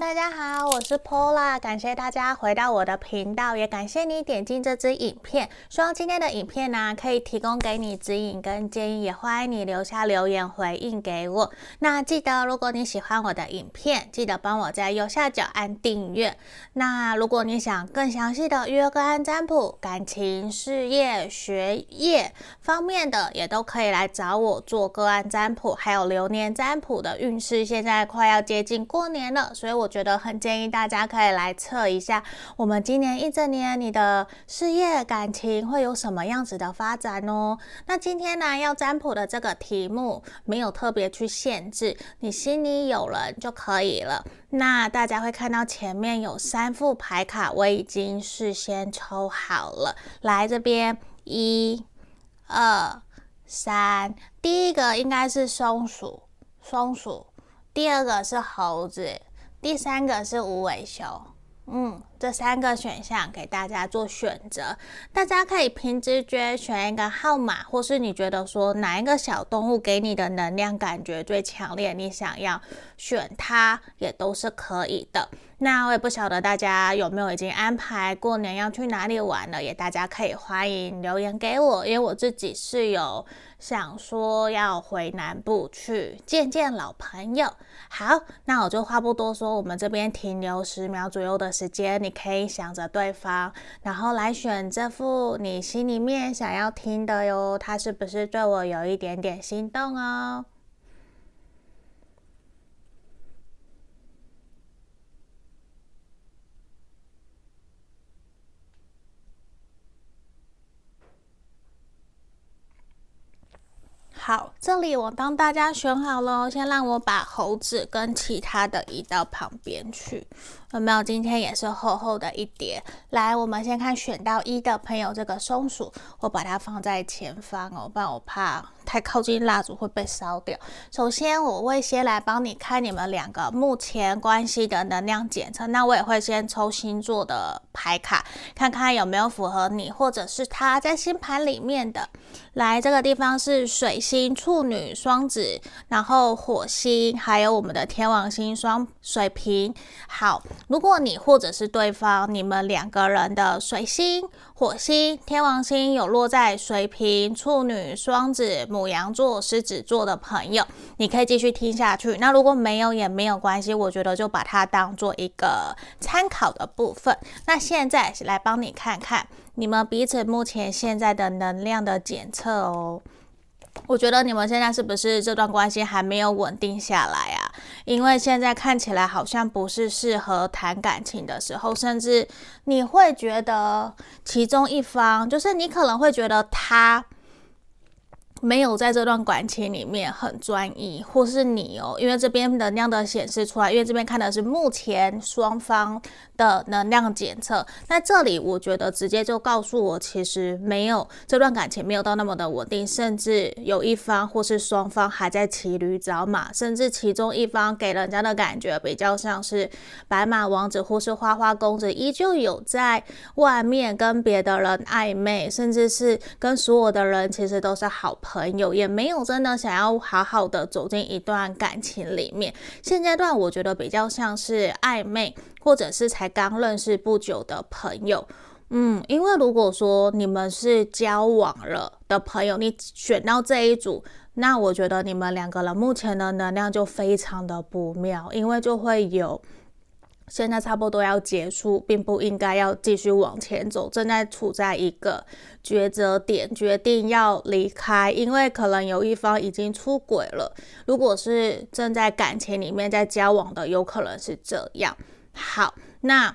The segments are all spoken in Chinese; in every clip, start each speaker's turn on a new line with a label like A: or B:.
A: 大家好，我是 Pola，感谢大家回到我的频道，也感谢你点进这支影片。希望今天的影片呢，可以提供给你指引跟建议，也欢迎你留下留言回应给我。那记得，如果你喜欢我的影片，记得帮我在右下角按订阅。那如果你想更详细的约个案占卜，感情、事业、学业方面的，也都可以来找我做个案占卜，还有流年占卜的运势。现在快要接近过年了，所以我觉得很建议大家可以来测一下，我们今年一整年你的事业、感情会有什么样子的发展哦。那今天呢，要占卜的这个题目没有特别去限制，你心里有人就可以了。那大家会看到前面有三副牌卡，我已经事先抽好了。来这边，一、二、三，第一个应该是松鼠，松鼠。第二个是猴子，第三个是无尾熊。嗯，这三个选项给大家做选择，大家可以凭直觉选一个号码，或是你觉得说哪一个小动物给你的能量感觉最强烈，你想要选它也都是可以的。那我也不晓得大家有没有已经安排过年要去哪里玩了，也大家可以欢迎留言给我，因为我自己是有想说要回南部去见见老朋友。好，那我就话不多说，我们这边停留十秒左右的时间，你可以想着对方，然后来选这副你心里面想要听的哟，他是不是对我有一点点心动哦？好，这里我帮大家选好了，先让我把猴子跟其他的移到旁边去。有没有？今天也是厚厚的一叠。来，我们先看选到一的朋友，这个松鼠，我把它放在前方哦，不然我怕太靠近蜡烛会被烧掉。首先，我会先来帮你看你们两个目前关系的能量检测。那我也会先抽星座的牌卡，看看有没有符合你或者是他在星盘里面的。来，这个地方是水星、处女、双子，然后火星，还有我们的天王星、双水瓶。好。如果你或者是对方，你们两个人的水星、火星、天王星有落在水瓶、处女、双子、母羊座、狮子座的朋友，你可以继续听下去。那如果没有也没有关系，我觉得就把它当做一个参考的部分。那现在来帮你看看你们彼此目前现在的能量的检测哦。我觉得你们现在是不是这段关系还没有稳定下来啊？因为现在看起来好像不是适合谈感情的时候，甚至你会觉得其中一方，就是你可能会觉得他。没有在这段感情里面很专一，或是你哦，因为这边能量的显示出来，因为这边看的是目前双方的能量检测。那这里我觉得直接就告诉我，其实没有这段感情没有到那么的稳定，甚至有一方或是双方还在骑驴找马，甚至其中一方给人家的感觉比较像是白马王子或是花花公子，依旧有在外面跟别的人暧昧，甚至是跟所有的人其实都是好朋友。也没有真的想要好好的走进一段感情里面，现阶段我觉得比较像是暧昧，或者是才刚认识不久的朋友。嗯，因为如果说你们是交往了的朋友，你选到这一组，那我觉得你们两个人目前的能量就非常的不妙，因为就会有。现在差不多要结束，并不应该要继续往前走，正在处在一个抉择点，决定要离开，因为可能有一方已经出轨了。如果是正在感情里面在交往的，有可能是这样。好，那。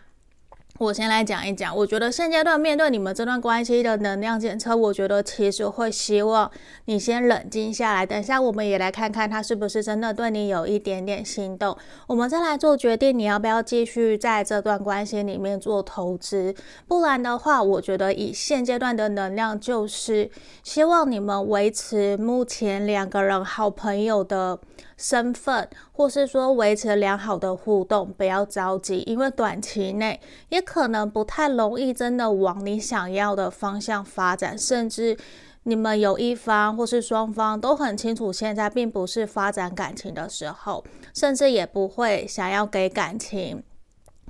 A: 我先来讲一讲，我觉得现阶段面对你们这段关系的能量检测，我觉得其实会希望你先冷静下来。等下我们也来看看他是不是真的对你有一点点心动，我们再来做决定，你要不要继续在这段关系里面做投资？不然的话，我觉得以现阶段的能量，就是希望你们维持目前两个人好朋友的身份，或是说维持良好的互动，不要着急，因为短期内也可能不太容易真的往你想要的方向发展，甚至你们有一方或是双方都很清楚，现在并不是发展感情的时候，甚至也不会想要给感情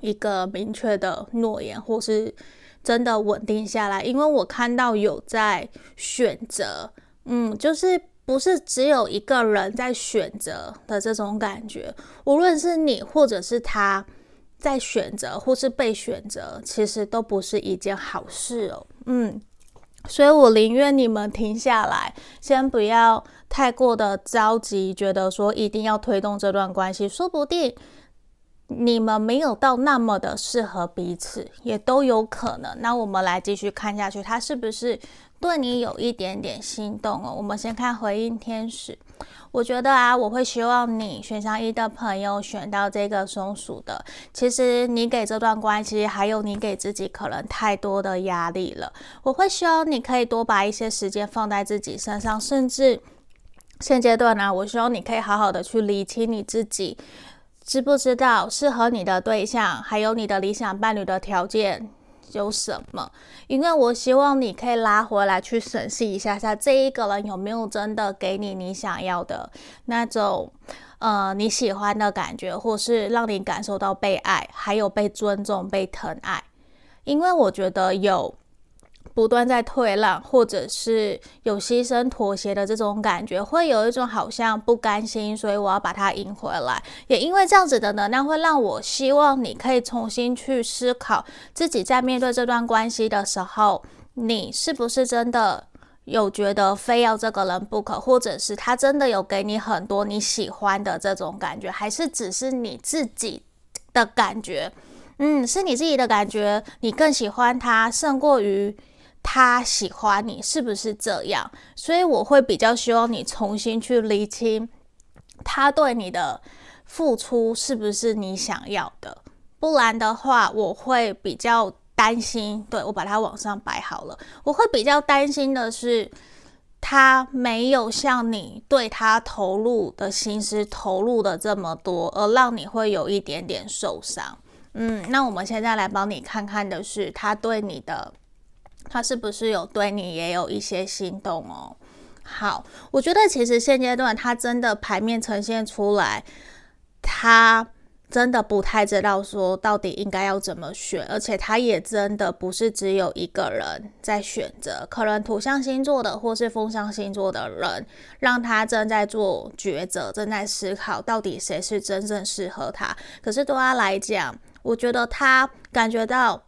A: 一个明确的诺言，或是真的稳定下来。因为我看到有在选择，嗯，就是不是只有一个人在选择的这种感觉，无论是你或者是他在选择，或是被选择，其实都不是一件好事哦，嗯。所以我宁愿你们停下来，先不要太过的着急，觉得说一定要推动这段关系，说不定你们没有到那么的适合彼此，也都有可能。那我们来继续看下去，他是不是对你有一点点心动哦？我们先看回应天使。我觉得啊，我会希望你选项一的朋友选到这个松鼠的。其实你给这段关系，还有你给自己可能太多的压力了。我会希望你可以多把一些时间放在自己身上，甚至现阶段呢，我希望你可以好好的去理清你自己，知不知道适合你的对象，还有你的理想伴侣的条件。有什么？因为我希望你可以拉回来去审视一下下，这一个人有没有真的给你你想要的那种，呃，你喜欢的感觉，或是让你感受到被爱，还有被尊重、被疼爱。因为我觉得有。不断在退让，或者是有牺牲妥协的这种感觉，会有一种好像不甘心，所以我要把它赢回来。也因为这样子的能量，会让我希望你可以重新去思考自己在面对这段关系的时候，你是不是真的有觉得非要这个人不可，或者是他真的有给你很多你喜欢的这种感觉，还是只是你自己的感觉？嗯，是你自己的感觉，你更喜欢他胜过于。他喜欢你是不是这样？所以我会比较希望你重新去厘清，他对你的付出是不是你想要的？不然的话，我会比较担心。对，我把它往上摆好了，我会比较担心的是，他没有像你对他投入的心思投入的这么多，而让你会有一点点受伤。嗯，那我们现在来帮你看看的是他对你的。他是不是有对你也有一些心动哦？好，我觉得其实现阶段他真的牌面呈现出来，他真的不太知道说到底应该要怎么选，而且他也真的不是只有一个人在选择，可能土象星座的或是风象星座的人，让他正在做抉择，正在思考到底谁是真正适合他。可是对他来讲，我觉得他感觉到。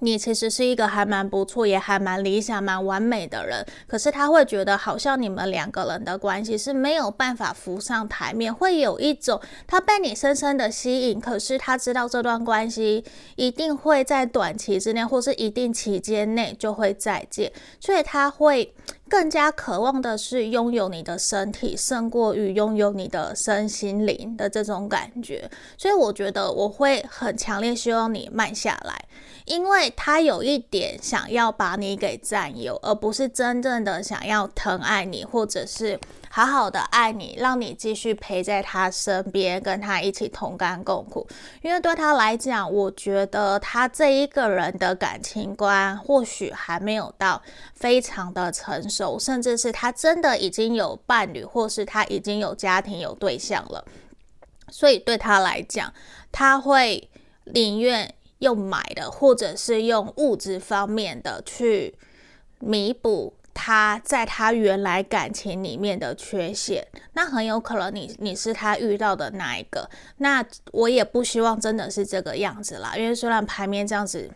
A: 你其实是一个还蛮不错，也还蛮理想、蛮完美的人，可是他会觉得好像你们两个人的关系是没有办法浮上台面，会有一种他被你深深的吸引，可是他知道这段关系一定会在短期之内，或是一定期间内就会再见，所以他会。更加渴望的是拥有你的身体，胜过于拥有你的身心灵的这种感觉。所以我觉得我会很强烈希望你慢下来，因为他有一点想要把你给占有，而不是真正的想要疼爱你，或者是。好好的爱你，让你继续陪在他身边，跟他一起同甘共苦。因为对他来讲，我觉得他这一个人的感情观或许还没有到非常的成熟，甚至是他真的已经有伴侣，或是他已经有家庭有对象了。所以对他来讲，他会宁愿用买的，或者是用物质方面的去弥补。他在他原来感情里面的缺陷，那很有可能你你是他遇到的那一个。那我也不希望真的是这个样子啦，因为虽然牌面这样子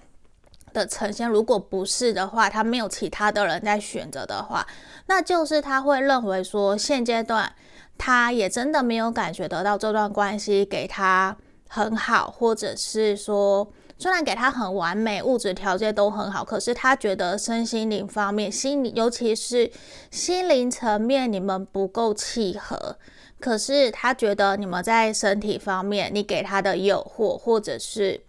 A: 的呈现，如果不是的话，他没有其他的人在选择的话，那就是他会认为说，现阶段他也真的没有感觉得到这段关系给他很好，或者是说。虽然给他很完美，物质条件都很好，可是他觉得身心灵方面，心理尤其是心灵层面，你们不够契合。可是他觉得你们在身体方面，你给他的诱惑，或者是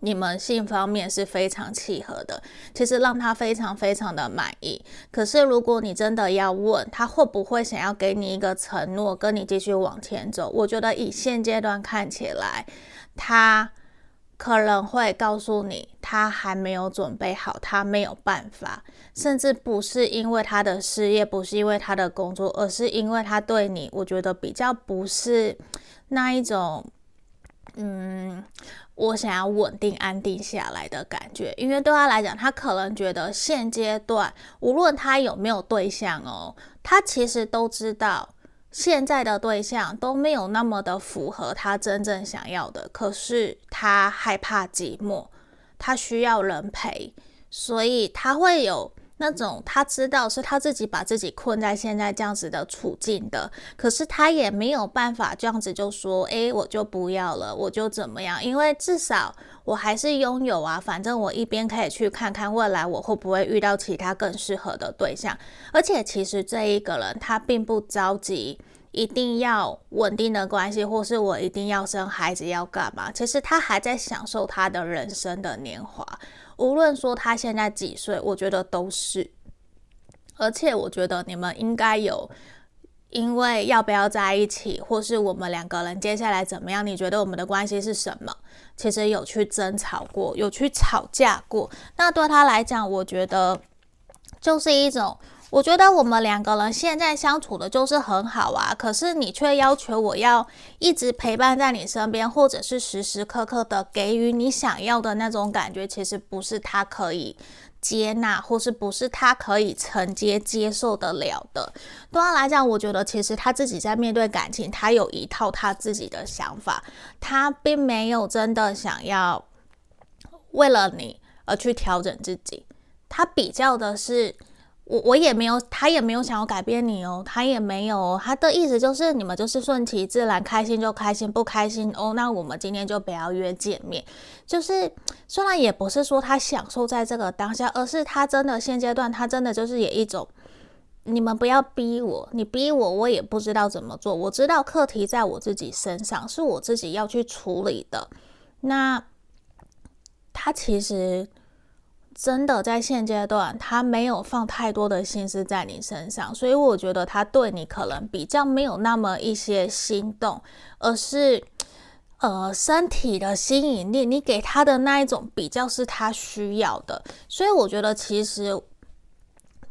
A: 你们性方面是非常契合的，其实让他非常非常的满意。可是如果你真的要问他会不会想要给你一个承诺，跟你继续往前走，我觉得以现阶段看起来，他。可能会告诉你，他还没有准备好，他没有办法，甚至不是因为他的事业，不是因为他的工作，而是因为他对你，我觉得比较不是那一种，嗯，我想要稳定安定下来的感觉。因为对他来讲，他可能觉得现阶段，无论他有没有对象哦，他其实都知道。现在的对象都没有那么的符合他真正想要的，可是他害怕寂寞，他需要人陪，所以他会有那种他知道是他自己把自己困在现在这样子的处境的，可是他也没有办法这样子就说，诶，我就不要了，我就怎么样，因为至少。我还是拥有啊，反正我一边可以去看看未来我会不会遇到其他更适合的对象，而且其实这一个人他并不着急，一定要稳定的关系，或是我一定要生孩子要干嘛？其实他还在享受他的人生的年华，无论说他现在几岁，我觉得都是，而且我觉得你们应该有。因为要不要在一起，或是我们两个人接下来怎么样？你觉得我们的关系是什么？其实有去争吵过，有去吵架过。那对他来讲，我觉得就是一种，我觉得我们两个人现在相处的就是很好啊。可是你却要求我要一直陪伴在你身边，或者是时时刻刻的给予你想要的那种感觉，其实不是他可以。接纳或是不是他可以承接接受得了的。对他来讲，我觉得其实他自己在面对感情，他有一套他自己的想法，他并没有真的想要为了你而去调整自己，他比较的是。我我也没有，他也没有想要改变你哦，他也没有哦，他的意思就是你们就是顺其自然，开心就开心，不开心哦，那我们今天就不要约见面。就是虽然也不是说他享受在这个当下，而是他真的现阶段他真的就是有一种，你们不要逼我，你逼我我也不知道怎么做，我知道课题在我自己身上，是我自己要去处理的。那他其实。真的在现阶段，他没有放太多的心思在你身上，所以我觉得他对你可能比较没有那么一些心动，而是呃身体的吸引力，你给他的那一种比较是他需要的，所以我觉得其实。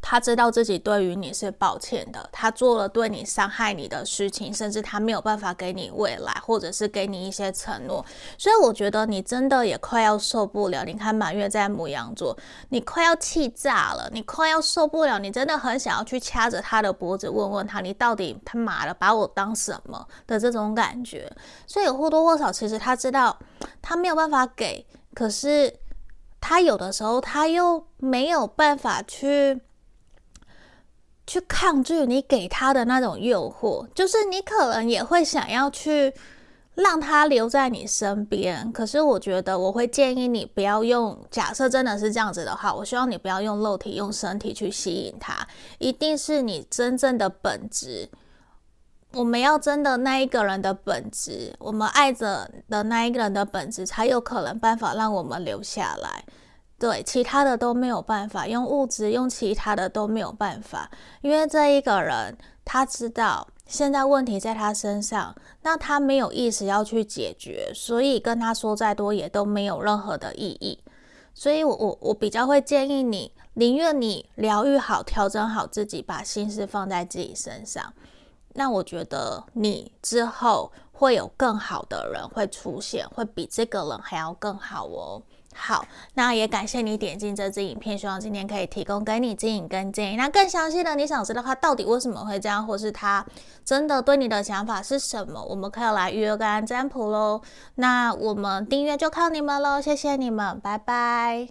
A: 他知道自己对于你是抱歉的，他做了对你伤害你的事情，甚至他没有办法给你未来，或者是给你一些承诺。所以我觉得你真的也快要受不了。你看满月在牡羊座，你快要气炸了，你快要受不了，你真的很想要去掐着他的脖子，问问他，你到底他妈的把我当什么的这种感觉。所以或多或少，其实他知道他没有办法给，可是他有的时候他又没有办法去。去抗拒你给他的那种诱惑，就是你可能也会想要去让他留在你身边。可是我觉得我会建议你不要用，假设真的是这样子的话，我希望你不要用肉体、用身体去吸引他，一定是你真正的本质。我们要真的那一个人的本质，我们爱着的那一个人的本质，才有可能办法让我们留下来。对，其他的都没有办法，用物质，用其他的都没有办法，因为这一个人他知道现在问题在他身上，那他没有意识要去解决，所以跟他说再多也都没有任何的意义。所以我我我比较会建议你，宁愿你疗愈好、调整好自己，把心思放在自己身上，那我觉得你之后会有更好的人会出现，会比这个人还要更好哦。好，那也感谢你点进这支影片，希望今天可以提供给你指引跟建议。那更详细的，你想知道他到底为什么会这样，或是他真的对你的想法是什么，我们可以来预约个案占卜喽。那我们订阅就靠你们喽，谢谢你们，拜拜。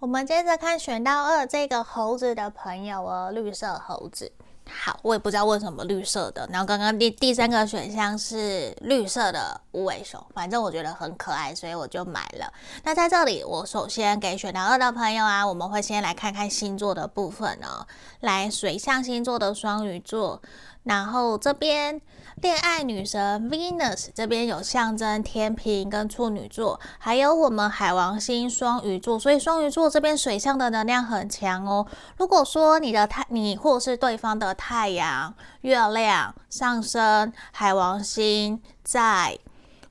A: 我们接着看选到二这个猴子的朋友哦，绿色猴子。好，我也不知道为什么绿色的。然后刚刚第第三个选项是绿色的无尾熊，反正我觉得很可爱，所以我就买了。那在这里，我首先给选到二的朋友啊，我们会先来看看星座的部分哦。来，水象星座的双鱼座，然后这边。恋爱女神 Venus 这边有象征天秤跟处女座，还有我们海王星双鱼座，所以双鱼座这边水象的能量很强哦。如果说你的太你或是对方的太阳、月亮、上升、海王星在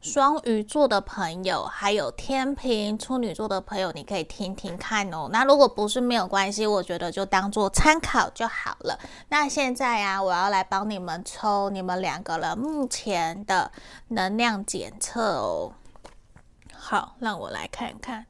A: 双鱼座的朋友，还有天秤、处女座的朋友，你可以听听看哦。那如果不是没有关系，我觉得就当做参考就好了。那现在啊，我要来帮你们抽你们两个人目前的能量检测哦。好，让我来看看。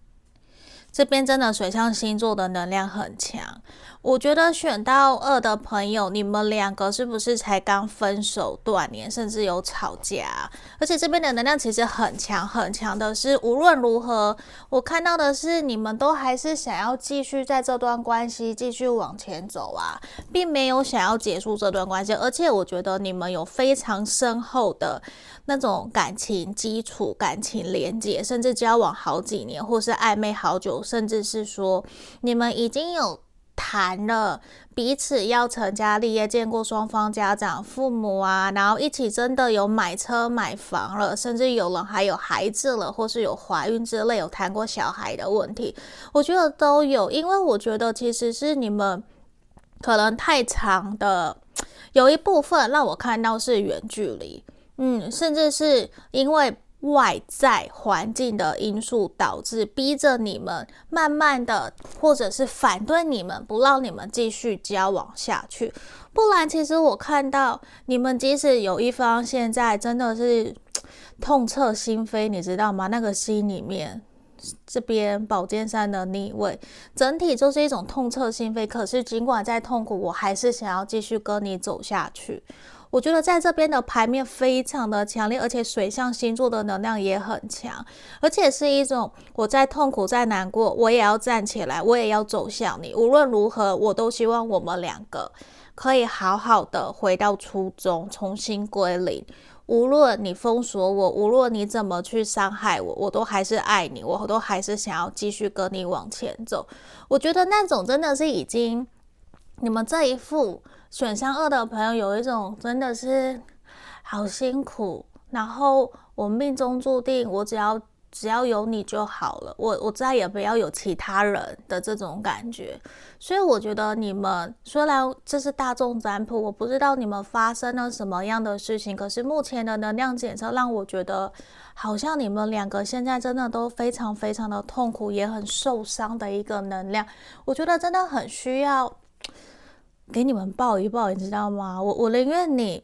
A: 这边真的水象星座的能量很强，我觉得选到二的朋友，你们两个是不是才刚分手断联，甚至有吵架？而且这边的能量其实很强，很强的是无论如何，我看到的是你们都还是想要继续在这段关系继续往前走啊，并没有想要结束这段关系，而且我觉得你们有非常深厚的。那种感情基础、感情连接，甚至交往好几年，或是暧昧好久，甚至是说你们已经有谈了彼此要成家立业，见过双方家长、父母啊，然后一起真的有买车买房了，甚至有人还有孩子了，或是有怀孕之类，有谈过小孩的问题，我觉得都有，因为我觉得其实是你们可能太长的，有一部分让我看到是远距离。嗯，甚至是因为外在环境的因素导致逼着你们慢慢的，或者是反对你们，不让你们继续交往下去。不然，其实我看到你们即使有一方现在真的是痛彻心扉，你知道吗？那个心里面这边宝剑三的逆位，整体就是一种痛彻心扉。可是尽管再痛苦，我还是想要继续跟你走下去。我觉得在这边的牌面非常的强烈，而且水象星座的能量也很强，而且是一种我在痛苦、在难过，我也要站起来，我也要走向你。无论如何，我都希望我们两个可以好好的回到初衷，重新归零。无论你封锁我，无论你怎么去伤害我，我都还是爱你，我都还是想要继续跟你往前走。我觉得那种真的是已经，你们这一副。选项二的朋友有一种真的是好辛苦，然后我命中注定，我只要只要有你就好了，我我再也不要有其他人的这种感觉。所以我觉得你们虽然这是大众占卜，我不知道你们发生了什么样的事情，可是目前的能量检测让我觉得，好像你们两个现在真的都非常非常的痛苦，也很受伤的一个能量。我觉得真的很需要。给你们抱一抱，你知道吗？我我宁愿你，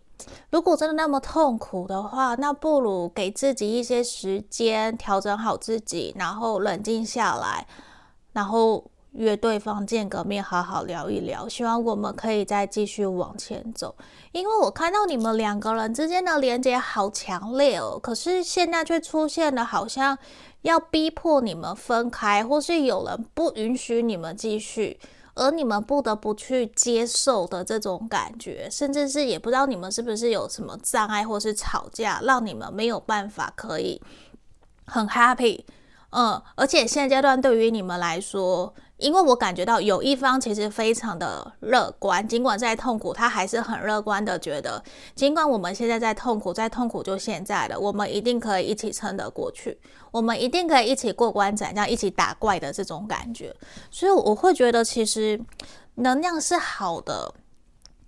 A: 如果真的那么痛苦的话，那不如给自己一些时间调整好自己，然后冷静下来，然后约对方见个面，好好聊一聊。希望我们可以再继续往前走，因为我看到你们两个人之间的连接好强烈哦，可是现在却出现了好像要逼迫你们分开，或是有人不允许你们继续。而你们不得不去接受的这种感觉，甚至是也不知道你们是不是有什么障碍，或是吵架，让你们没有办法可以很 happy。嗯，而且现阶段对于你们来说，因为我感觉到有一方其实非常的乐观，尽管在痛苦，他还是很乐观的，觉得尽管我们现在在痛苦，在痛苦就现在了，我们一定可以一起撑得过去，我们一定可以一起过关斩将，一起打怪的这种感觉。所以我会觉得，其实能量是好的。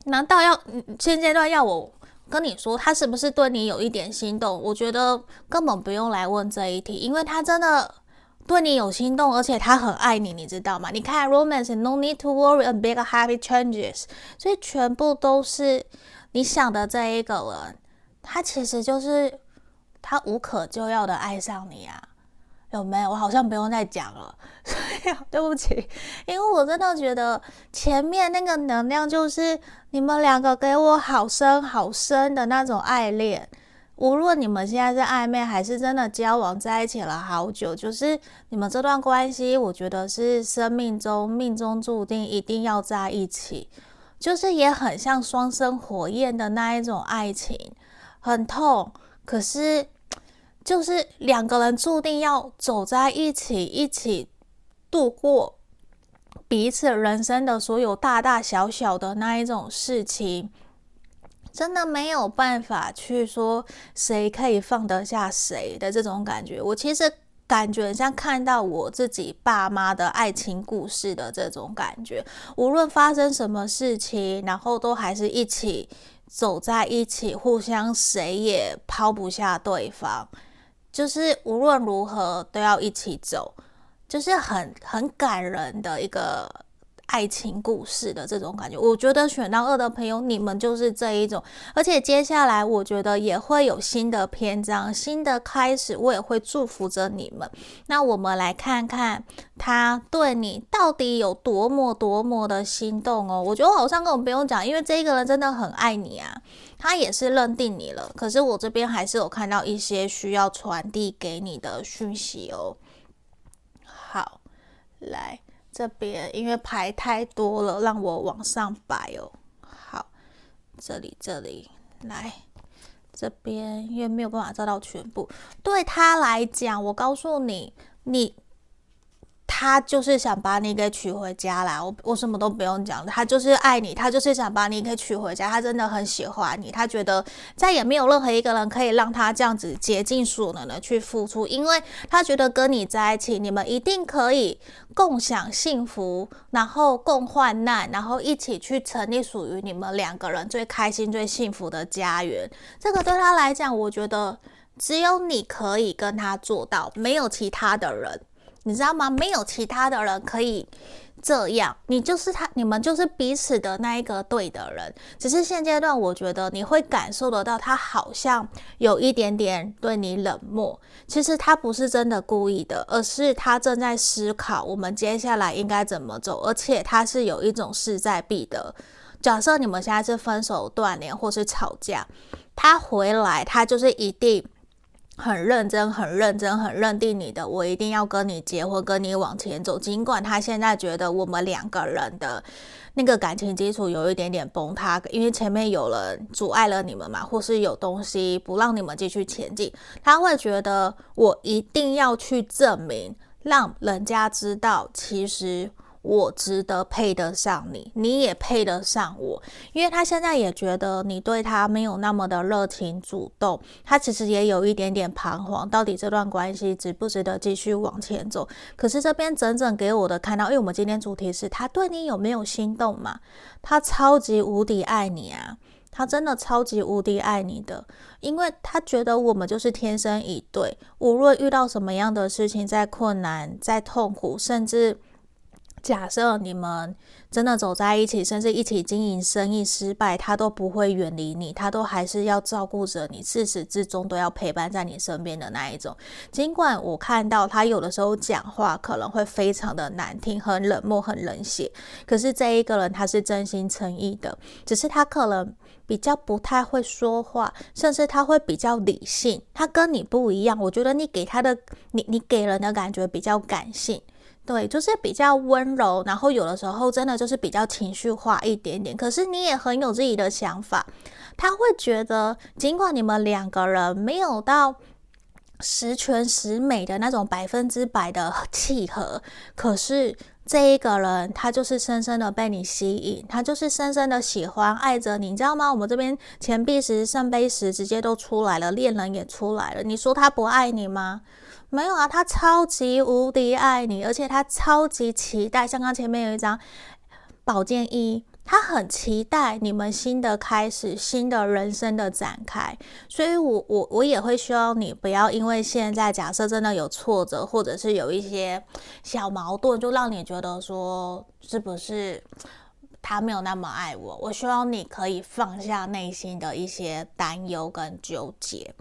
A: 难道要现阶段要我跟你说，他是不是对你有一点心动？我觉得根本不用来问这一题，因为他真的。对你有心动，而且他很爱你，你知道吗？你看，romance，no need to worry a big happy changes，所以全部都是你想的这一个人，他其实就是他无可救药的爱上你啊，有没有？我好像不用再讲了，所以对不起，因为我真的觉得前面那个能量就是你们两个给我好深好深的那种爱恋。无论你们现在是暧昧还是真的交往在一起了好久，就是你们这段关系，我觉得是生命中命中注定一定要在一起，就是也很像双生火焰的那一种爱情，很痛，可是就是两个人注定要走在一起，一起度过彼此人生的所有大大小小的那一种事情。真的没有办法去说谁可以放得下谁的这种感觉。我其实感觉像看到我自己爸妈的爱情故事的这种感觉。无论发生什么事情，然后都还是一起走在一起，互相谁也抛不下对方。就是无论如何都要一起走，就是很很感人的一个。爱情故事的这种感觉，我觉得选到二的朋友，你们就是这一种。而且接下来，我觉得也会有新的篇章、新的开始，我也会祝福着你们。那我们来看看他对你到底有多么多么的心动哦。我觉得我好像根本不用讲，因为这个人真的很爱你啊，他也是认定你了。可是我这边还是有看到一些需要传递给你的讯息哦。好，来。这边因为牌太多了，让我往上摆哦。好，这里这里来，这边因为没有办法照到全部。对他来讲，我告诉你，你。他就是想把你给娶回家来，我我什么都不用讲，他就是爱你，他就是想把你给娶回家，他真的很喜欢你，他觉得再也没有任何一个人可以让他这样子竭尽所能的去付出，因为他觉得跟你在一起，你们一定可以共享幸福，然后共患难，然后一起去成立属于你们两个人最开心、最幸福的家园。这个对他来讲，我觉得只有你可以跟他做到，没有其他的人。你知道吗？没有其他的人可以这样，你就是他，你们就是彼此的那一个对的人。只是现阶段，我觉得你会感受得到，他好像有一点点对你冷漠。其实他不是真的故意的，而是他正在思考我们接下来应该怎么走，而且他是有一种势在必得。假设你们现在是分手、断联或是吵架，他回来，他就是一定。很认真，很认真，很认定你的，我一定要跟你结婚，跟你往前走。尽管他现在觉得我们两个人的那个感情基础有一点点崩塌，因为前面有人阻碍了你们嘛，或是有东西不让你们继续前进，他会觉得我一定要去证明，让人家知道，其实。我值得配得上你，你也配得上我，因为他现在也觉得你对他没有那么的热情主动，他其实也有一点点彷徨，到底这段关系值不值得继续往前走？可是这边整整给我的看到，因为我们今天主题是他对你有没有心动嘛？他超级无敌爱你啊，他真的超级无敌爱你的，因为他觉得我们就是天生一对，无论遇到什么样的事情，再困难、再痛苦，甚至。假设你们真的走在一起，甚至一起经营生意失败，他都不会远离你，他都还是要照顾着你，自始至终都要陪伴在你身边的那一种。尽管我看到他有的时候讲话可能会非常的难听，很冷漠，很冷血，可是这一个人他是真心诚意的，只是他可能比较不太会说话，甚至他会比较理性，他跟你不一样。我觉得你给他的，你你给人的感觉比较感性。对，就是比较温柔，然后有的时候真的就是比较情绪化一点点。可是你也很有自己的想法，他会觉得，尽管你们两个人没有到十全十美的那种百分之百的契合，可是这一个人他就是深深的被你吸引，他就是深深的喜欢爱着你，你知道吗？我们这边钱币石、圣杯石直接都出来了，恋人也出来了。你说他不爱你吗？没有啊，他超级无敌爱你，而且他超级期待。像刚前面有一张宝剑一，他很期待你们新的开始，新的人生的展开。所以我，我我也会希望你不要因为现在假设真的有挫折，或者是有一些小矛盾，就让你觉得说是不是他没有那么爱我。我希望你可以放下内心的一些担忧跟纠结。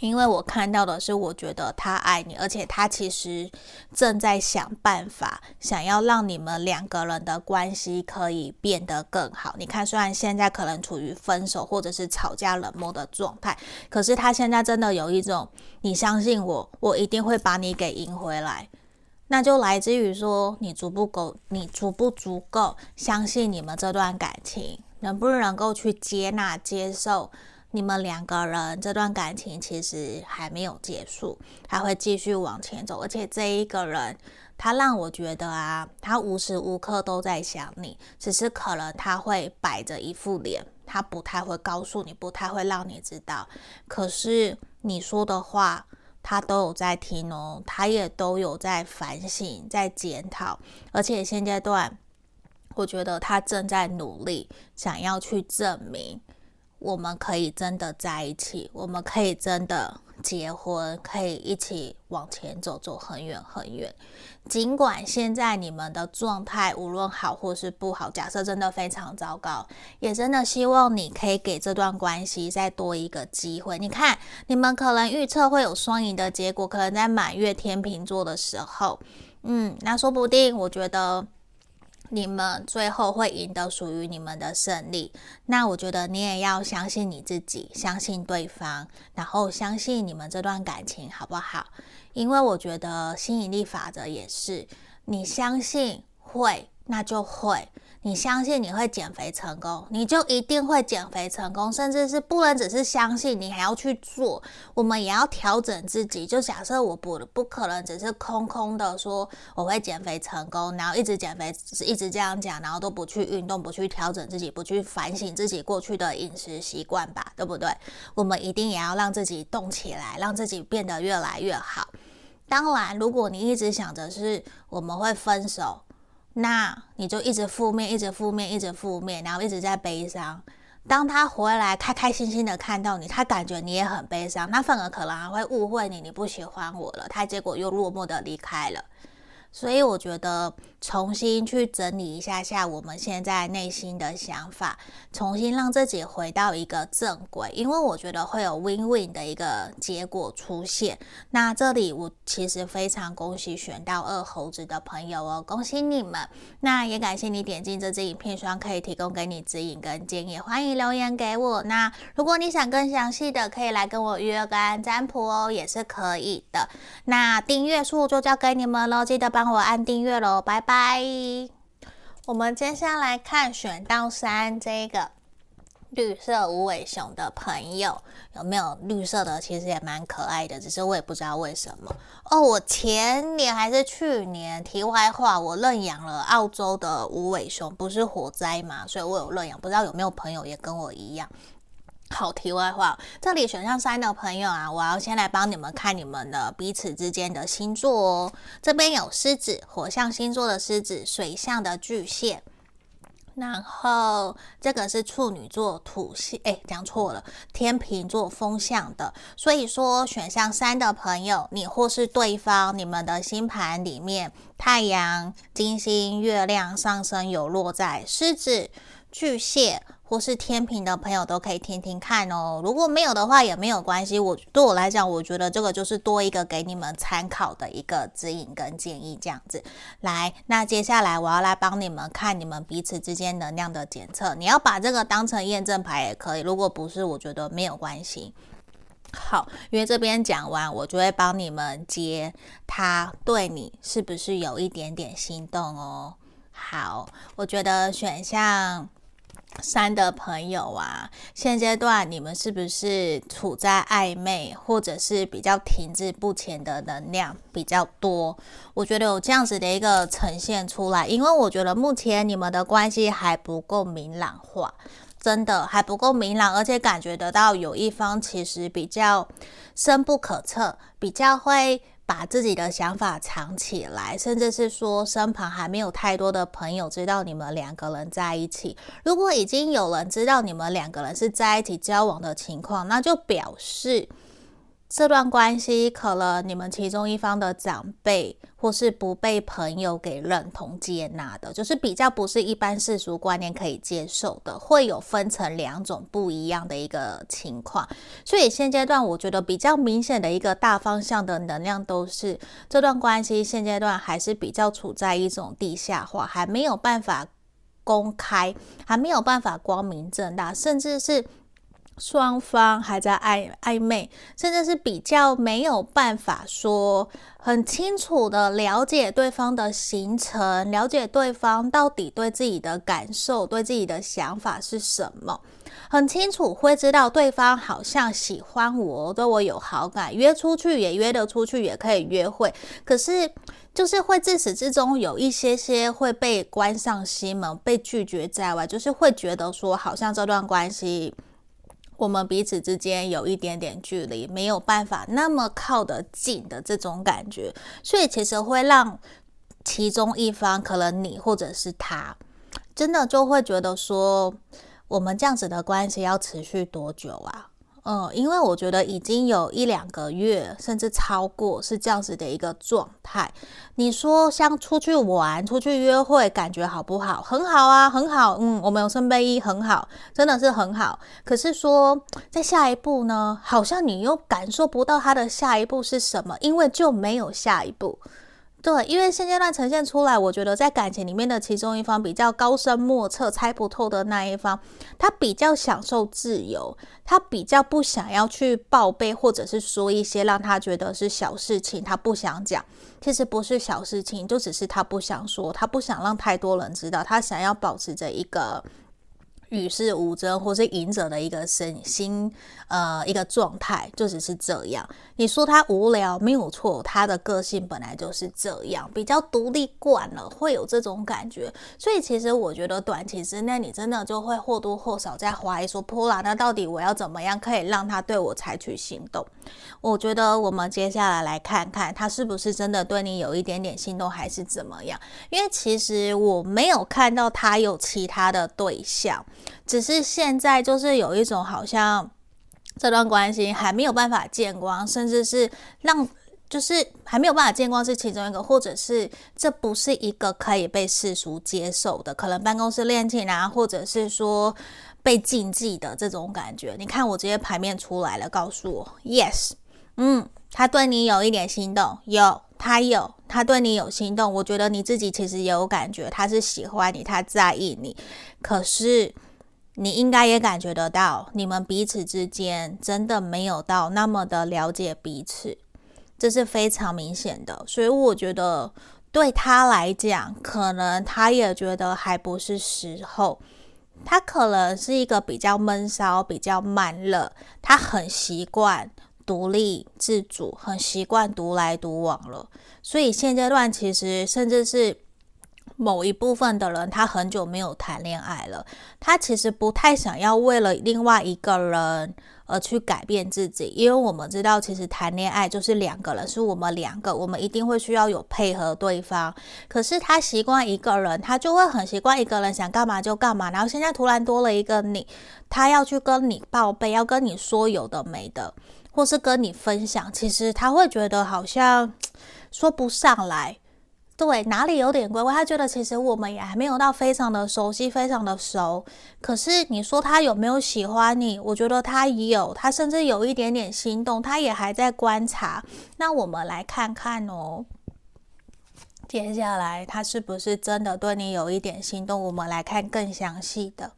A: 因为我看到的是，我觉得他爱你，而且他其实正在想办法，想要让你们两个人的关系可以变得更好。你看，虽然现在可能处于分手或者是吵架冷漠的状态，可是他现在真的有一种，你相信我，我一定会把你给赢回来。那就来自于说，你足不够，你足不足够相信你们这段感情，能不能够去接纳、接受。你们两个人这段感情其实还没有结束，还会继续往前走。而且这一个人，他让我觉得啊，他无时无刻都在想你，只是可能他会摆着一副脸，他不太会告诉你，不太会让你知道。可是你说的话，他都有在听哦，他也都有在反省，在检讨。而且现阶段，我觉得他正在努力，想要去证明。我们可以真的在一起，我们可以真的结婚，可以一起往前走，走很远很远。尽管现在你们的状态无论好或是不好，假设真的非常糟糕，也真的希望你可以给这段关系再多一个机会。你看，你们可能预测会有双赢的结果，可能在满月天秤座的时候，嗯，那说不定，我觉得。你们最后会赢得属于你们的胜利，那我觉得你也要相信你自己，相信对方，然后相信你们这段感情，好不好？因为我觉得吸引力法则也是，你相信会，那就会。你相信你会减肥成功，你就一定会减肥成功，甚至是不能只是相信，你还要去做。我们也要调整自己。就假设我不不可能只是空空的说我会减肥成功，然后一直减肥，一直这样讲，然后都不去运动，不去调整自己，不去反省自己过去的饮食习惯吧，对不对？我们一定也要让自己动起来，让自己变得越来越好。当然，如果你一直想着是我们会分手。那你就一直负面，一直负面，一直负面，然后一直在悲伤。当他回来，开开心心的看到你，他感觉你也很悲伤，他反而可能还会误会你，你不喜欢我了，他结果又落寞的离开了。所以我觉得重新去整理一下下我们现在内心的想法，重新让自己回到一个正轨，因为我觉得会有 win-win 的一个结果出现。那这里我其实非常恭喜选到二猴子的朋友哦，恭喜你们！那也感谢你点进这支影片，希望可以提供给你指引跟建议，欢迎留言给我。那如果你想更详细的，可以来跟我预约个案占卜哦，也是可以的。那订阅数就交给你们喽，记得。帮我按订阅喽，拜拜。我们接下来看选到三这个绿色无尾熊的朋友，有没有绿色的？其实也蛮可爱的，只是我也不知道为什么哦。我前年还是去年，题外话，我认养了澳洲的无尾熊，不是火灾嘛，所以我有认养。不知道有没有朋友也跟我一样。好，题外话，这里选项三的朋友啊，我要先来帮你们看你们的彼此之间的星座哦。这边有狮子，火象星座的狮子，水象的巨蟹，然后这个是处女座土象，哎，讲错了，天秤座风象的。所以说，选项三的朋友，你或是对方，你们的星盘里面，太阳、金星、月亮、上升有落在狮子、巨蟹。或是天秤的朋友都可以听听看哦。如果没有的话也没有关系。我对我来讲，我觉得这个就是多一个给你们参考的一个指引跟建议，这样子。来，那接下来我要来帮你们看你们彼此之间能量的检测。你要把这个当成验证牌也可以，如果不是，我觉得没有关系。好，因为这边讲完，我就会帮你们接他对你是不是有一点点心动哦。好，我觉得选项。三的朋友啊，现阶段你们是不是处在暧昧，或者是比较停滞不前的能量比较多？我觉得有这样子的一个呈现出来，因为我觉得目前你们的关系还不够明朗化，真的还不够明朗，而且感觉得到有一方其实比较深不可测，比较会。把自己的想法藏起来，甚至是说身旁还没有太多的朋友知道你们两个人在一起。如果已经有人知道你们两个人是在一起交往的情况，那就表示。这段关系可能你们其中一方的长辈或是不被朋友给认同接纳的，就是比较不是一般世俗观念可以接受的，会有分成两种不一样的一个情况。所以现阶段我觉得比较明显的一个大方向的能量都是这段关系现阶段还是比较处在一种地下化，还没有办法公开，还没有办法光明正大，甚至是。双方还在暧暧昧，甚至是比较没有办法说很清楚的了解对方的行程，了解对方到底对自己的感受、对自己的想法是什么。很清楚会知道对方好像喜欢我，对我有好感，约出去也约得出去，也可以约会。可是就是会自始至终有一些些会被关上心门，被拒绝在外，就是会觉得说好像这段关系。我们彼此之间有一点点距离，没有办法那么靠得近的这种感觉，所以其实会让其中一方，可能你或者是他，真的就会觉得说，我们这样子的关系要持续多久啊？嗯，因为我觉得已经有一两个月，甚至超过是这样子的一个状态。你说像出去玩、出去约会，感觉好不好？很好啊，很好。嗯，我们有圣杯一，很好，真的是很好。可是说在下一步呢，好像你又感受不到他的下一步是什么，因为就没有下一步。对，因为现阶段呈现出来，我觉得在感情里面的其中一方比较高深莫测、猜不透的那一方，他比较享受自由，他比较不想要去报备，或者是说一些让他觉得是小事情，他不想讲。其实不是小事情，就只是他不想说，他不想让太多人知道，他想要保持着一个。与世无争，或是隐者的一个身心，呃，一个状态，就只是这样。你说他无聊，没有错，他的个性本来就是这样，比较独立惯了，会有这种感觉。所以其实我觉得短期之内，你真的就会或多或少在怀疑说，波拉，那到底我要怎么样可以让他对我采取行动？我觉得我们接下来来看看他是不是真的对你有一点点心动，还是怎么样？因为其实我没有看到他有其他的对象。只是现在就是有一种好像这段关系还没有办法见光，甚至是让就是还没有办法见光是其中一个，或者是这不是一个可以被世俗接受的，可能办公室恋情啊，或者是说被禁忌的这种感觉。你看我直接牌面出来了，告诉我，yes，嗯，他对你有一点心动，有，他有，他对你有心动，我觉得你自己其实也有感觉，他是喜欢你，他在意你，可是。你应该也感觉得到，你们彼此之间真的没有到那么的了解彼此，这是非常明显的。所以我觉得对他来讲，可能他也觉得还不是时候。他可能是一个比较闷骚、比较慢热，他很习惯独立自主，很习惯独来独往了。所以现阶段其实甚至是。某一部分的人，他很久没有谈恋爱了，他其实不太想要为了另外一个人而去改变自己，因为我们知道，其实谈恋爱就是两个人，是我们两个，我们一定会需要有配合对方。可是他习惯一个人，他就会很习惯一个人想干嘛就干嘛，然后现在突然多了一个你，他要去跟你报备，要跟你说有的没的，或是跟你分享，其实他会觉得好像 说不上来。对，哪里有点怪怪？他觉得其实我们也还没有到非常的熟悉，非常的熟。可是你说他有没有喜欢你？我觉得他有，他甚至有一点点心动，他也还在观察。那我们来看看哦，接下来他是不是真的对你有一点心动？我们来看更详细的。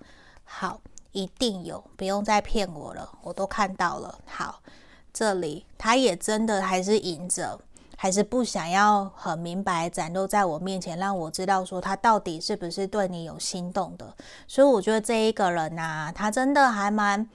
A: 好，一定有，不用再骗我了，我都看到了。好，这里他也真的还是隐着。还是不想要很明白展露在我面前，让我知道说他到底是不是对你有心动的。所以我觉得这一个人呐，他真的还蛮……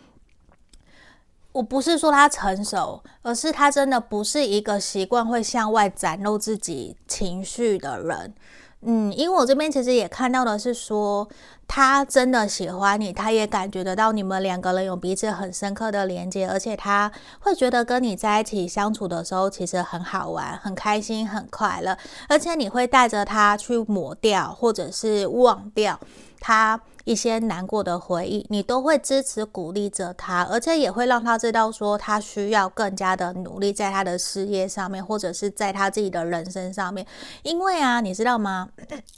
A: 我不是说他成熟，而是他真的不是一个习惯会向外展露自己情绪的人。嗯，因为我这边其实也看到的是说，他真的喜欢你，他也感觉得到你们两个人有彼此很深刻的连接，而且他会觉得跟你在一起相处的时候其实很好玩、很开心、很快乐，而且你会带着他去抹掉或者是忘掉他一些难过的回忆，你都会支持鼓励着他，而且也会让他知道说他需要更加的努力在他的事业上面，或者是在他自己的人生上面。因为啊，你知道吗？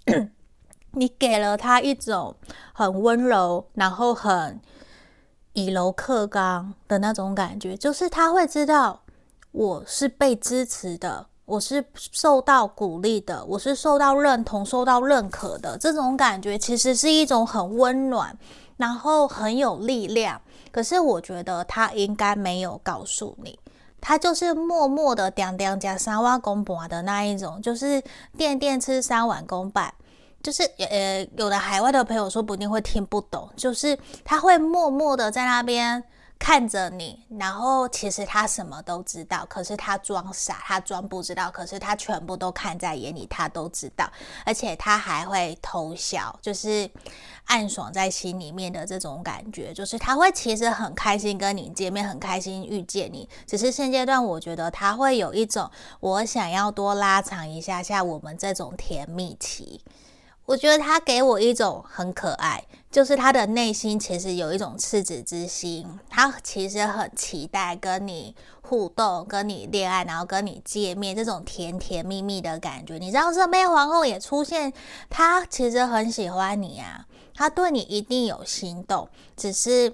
A: 你给了他一种很温柔，然后很以柔克刚的那种感觉，就是他会知道我是被支持的。我是受到鼓励的，我是受到认同、受到认可的，这种感觉其实是一种很温暖，然后很有力量。可是我觉得他应该没有告诉你，他就是默默的点点加三碗公婆的那一种，就是点点吃三碗公半，就是呃，有的海外的朋友说不定会听不懂，就是他会默默的在那边。看着你，然后其实他什么都知道，可是他装傻，他装不知道，可是他全部都看在眼里，他都知道，而且他还会偷笑，就是暗爽在心里面的这种感觉，就是他会其实很开心跟你见面，很开心遇见你，只是现阶段我觉得他会有一种我想要多拉长一下下我们这种甜蜜期。我觉得他给我一种很可爱，就是他的内心其实有一种赤子之心，他其实很期待跟你互动、跟你恋爱，然后跟你见面，这种甜甜蜜蜜的感觉。你知道，这妹皇后也出现，他其实很喜欢你啊，他对你一定有心动，只是。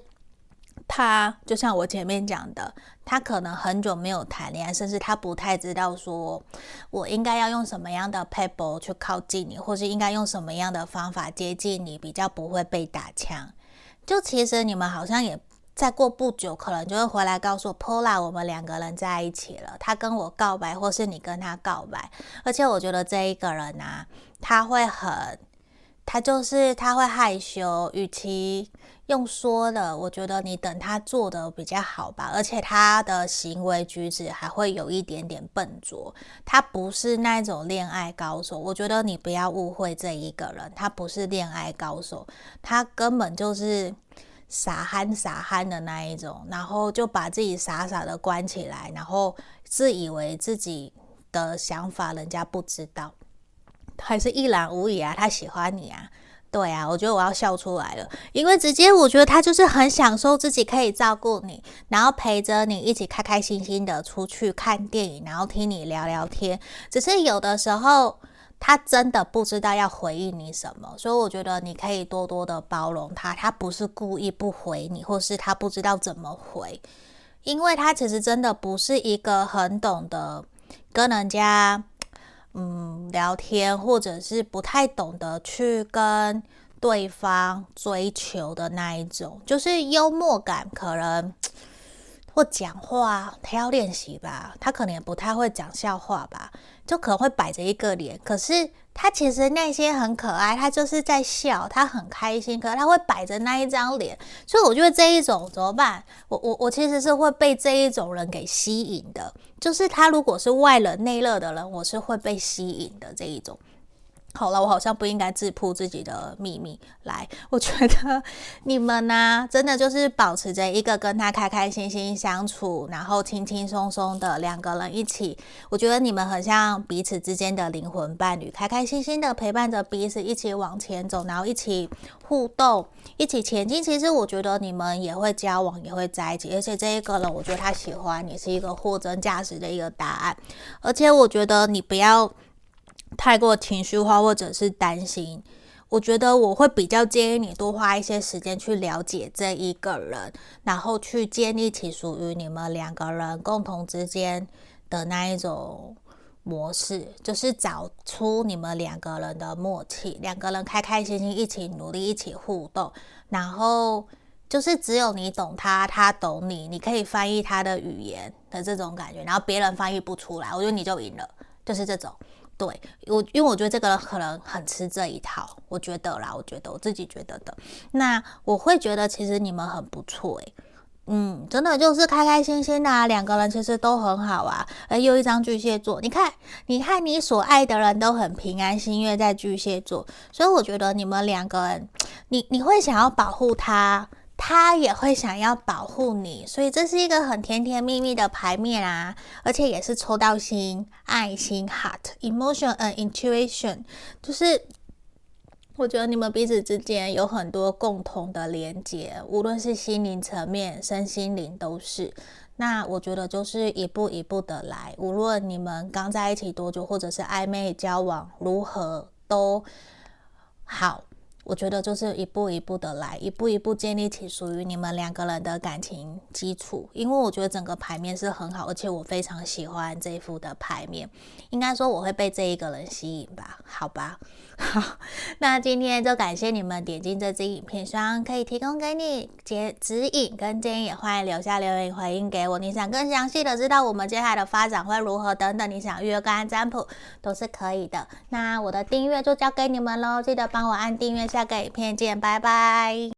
A: 他就像我前面讲的，他可能很久没有谈恋爱，甚至他不太知道说，我应该要用什么样的撇步去靠近你，或是应该用什么样的方法接近你，比较不会被打枪。就其实你们好像也再过不久，可能就会回来告诉，Pola，我们两个人在一起了。他跟我告白，或是你跟他告白。而且我觉得这一个人啊，他会很，他就是他会害羞，与其。用说的，我觉得你等他做的比较好吧，而且他的行为举止还会有一点点笨拙，他不是那种恋爱高手。我觉得你不要误会这一个人，他不是恋爱高手，他根本就是傻憨傻憨的那一种，然后就把自己傻傻的关起来，然后自以为自己的想法人家不知道，还是一览无遗啊，他喜欢你啊。对啊，我觉得我要笑出来了，因为直接我觉得他就是很享受自己可以照顾你，然后陪着你一起开开心心的出去看电影，然后听你聊聊天。只是有的时候他真的不知道要回应你什么，所以我觉得你可以多多的包容他。他不是故意不回你，或是他不知道怎么回，因为他其实真的不是一个很懂得跟人家。嗯，聊天或者是不太懂得去跟对方追求的那一种，就是幽默感可能或讲话，他要练习吧，他可能也不太会讲笑话吧，就可能会摆着一个脸，可是。他其实内心很可爱，他就是在笑，他很开心，可是他会摆着那一张脸，所以我觉得这一种怎么办？我我我其实是会被这一种人给吸引的，就是他如果是外冷内热的人，我是会被吸引的这一种。好了，我好像不应该自曝自己的秘密。来，我觉得你们呢、真的就是保持着一个跟他开开心心相处，然后轻轻松松的两个人一起。我觉得你们很像彼此之间的灵魂伴侣，开开心心的陪伴着彼此一起往前走，然后一起互动，一起前进。其实我觉得你们也会交往，也会在一起。而且这一个人，我觉得他喜欢你，是一个货真价实的一个答案。而且我觉得你不要。太过情绪化或者是担心，我觉得我会比较建议你多花一些时间去了解这一个人，然后去建立起属于你们两个人共同之间的那一种模式，就是找出你们两个人的默契，两个人开开心心一起努力一起互动，然后就是只有你懂他，他懂你，你可以翻译他的语言的这种感觉，然后别人翻译不出来，我觉得你就赢了，就是这种。对我，因为我觉得这个人可能很吃这一套，我觉得啦，我觉得我自己觉得的。那我会觉得其实你们很不错诶，嗯，真的就是开开心心的，两个人其实都很好啊。而又一张巨蟹座，你看，你看你所爱的人都很平安心，因为在巨蟹座，所以我觉得你们两个人，你你会想要保护他。他也会想要保护你，所以这是一个很甜甜蜜蜜的牌面啊，而且也是抽到心、爱心、heart、emotion and intuition，就是我觉得你们彼此之间有很多共同的连接，无论是心灵层面、身心灵都是。那我觉得就是一步一步的来，无论你们刚在一起多久，或者是暧昧交往如何都好。我觉得就是一步一步的来，一步一步建立起属于你们两个人的感情基础。因为我觉得整个牌面是很好，而且我非常喜欢这一副的牌面。应该说我会被这一个人吸引吧？好吧。好，那今天就感谢你们点进这支影片，希望可以提供给你解指引跟建议，也欢迎留下留言回应给我。你想更详细的知道我们接下来的发展会如何等等，你想预约个案占卜都是可以的。那我的订阅就交给你们喽，记得帮我按订阅，下个影片见，拜拜。